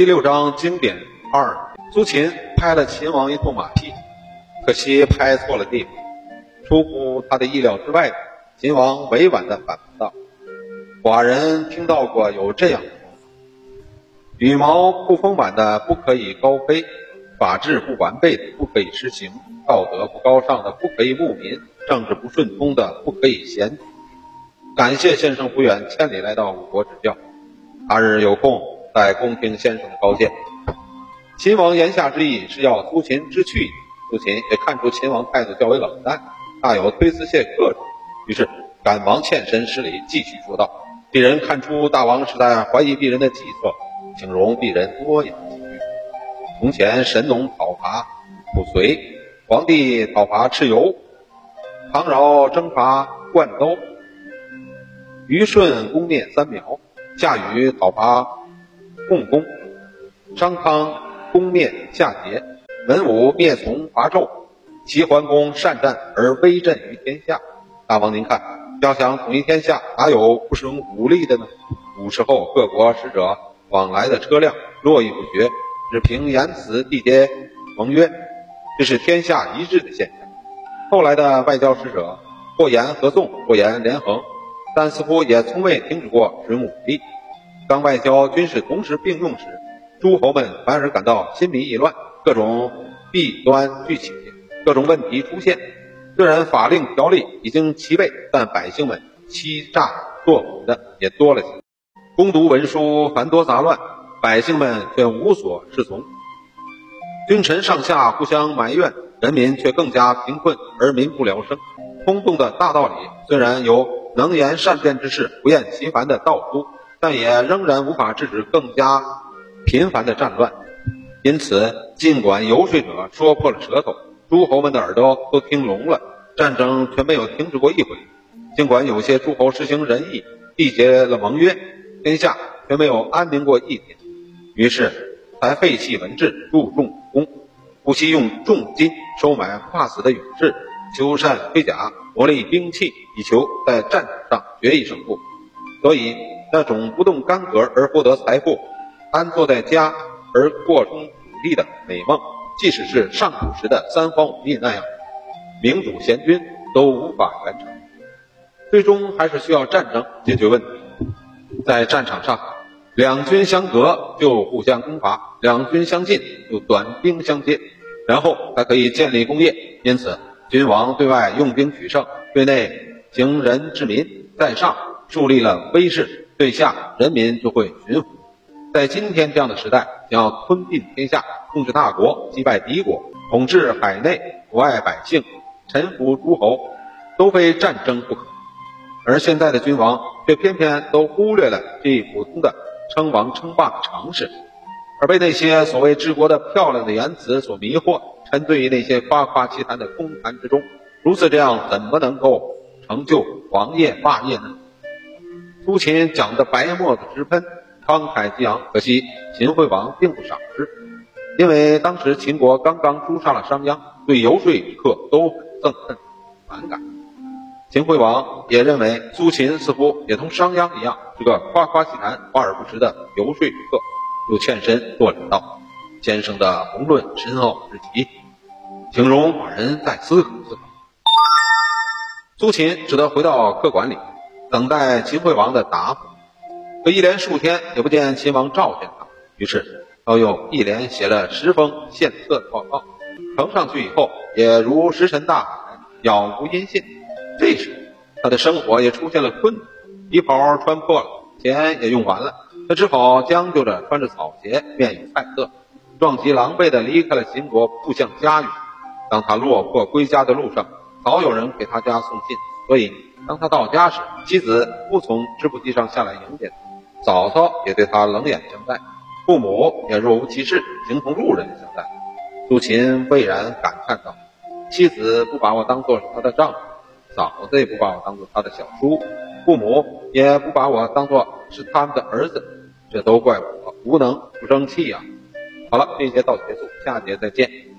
第六章经典二，苏秦拍了秦王一通马屁，可惜拍错了地方。出乎他的意料之外，秦王委婉地反驳道：“寡人听到过有这样的说法，羽毛不丰满的不可以高飞，法制不完备的不可以施行，道德不高尚的不可以牧民，政治不顺通的不可以贤。感谢先生不远千里来到我国指教，他日有空再恭听先生的高见。”秦王言下之意是要苏秦之趣，苏秦也看出秦王态度较为冷淡。大有推辞谢客之于是赶忙欠身施礼，继续说道：“鄙人看出大王是在怀疑鄙人的计策，请容鄙人多言几句。从前神农讨伐濮随，黄帝讨伐蚩尤，唐尧征伐灌都，虞舜攻灭三苗，夏禹讨伐共工，商汤攻灭夏桀，文武灭从伐纣。”齐桓公善战而威震于天下，大王您看，要想统一天下，哪有不使用武力的呢？古时候各国使者往来的车辆络绎不绝，只凭言辞缔结盟约，这是天下一致的现象。后来的外交使者或言合纵，或言连横，但似乎也从未停止过使用武力。当外交军事同时并用时，诸侯们反而感到心迷意乱，各种弊端聚起。各种问题出现，虽然法令条例已经齐备，但百姓们欺诈作伪的也多了起来。攻读文书繁多杂乱，百姓们却无所适从。君臣上下互相埋怨，人民却更加贫困而民不聊生。空洞的大道理虽然有能言善辩之士不厌其烦的道出，但也仍然无法制止更加频繁的战乱。因此，尽管游说者说破了舌头。诸侯们的耳朵都听聋了，战争却没有停止过一回。尽管有些诸侯实行仁义，缔结了盟约，天下却没有安宁过一天。于是才废弃文治，注重武功，不惜用重金收买怕死的勇士，修缮盔甲，磨砺兵器，以求在战场上决一胜负。所以，那种不动干戈而获得财富，安坐在家而过充土地的美梦。即使是上古时的三皇五帝那样，明主贤君都无法完成，最终还是需要战争解决问题。在战场上，两军相隔就互相攻伐，两军相近就短兵相接，然后才可以建立功业。因此，君王对外用兵取胜，对内行仁治民，在上树立了威势，对下人民就会驯服。在今天这样的时代，想要吞并天下、控制大国、击败敌国、统治海内外百姓、臣服诸侯，都非战争不可。而现在的君王却偏偏都忽略了这一普通的称王称霸的常识，而被那些所谓治国的漂亮的言辞所迷惑，沉醉于那些夸夸其谈的空谈之中。如此这样，怎么能够成就王业霸业呢？苏秦讲的白沫子直喷。慷慨激昂，可惜秦惠王并不赏识，因为当时秦国刚刚诛杀了商鞅，对游说客都很憎恨、反感。秦惠王也认为苏秦似乎也同商鞅一样是个夸夸其谈、华而不实的游说客，又欠身作礼道：“先生的宏论深奥至极，请容寡人再思考思考。”苏秦只得回到客馆里，等待秦惠王的答复。可一连数天也不见秦王召见他，于是他又一连写了十封献策的报告，呈上去以后也如石沉大海，杳无音信。这时他的生活也出现了困难，衣袍穿破了，钱也用完了，他只好将就着穿着草鞋，面有菜色，壮极狼狈地离开了秦国，步向家园。当他落魄归家的路上，早有人给他家送信，所以当他到家时，妻子不从织布机上下来迎接他。嫂嫂也对他冷眼相待，父母也若无其事，形同路人相待。苏秦蔚然感叹道：“妻子不把我当做是他的丈夫，嫂子也不把我当做他的小叔，父母也不把我当做是他们的儿子，这都怪我无能不争气呀！”好了，这一节到此结束，下节再见。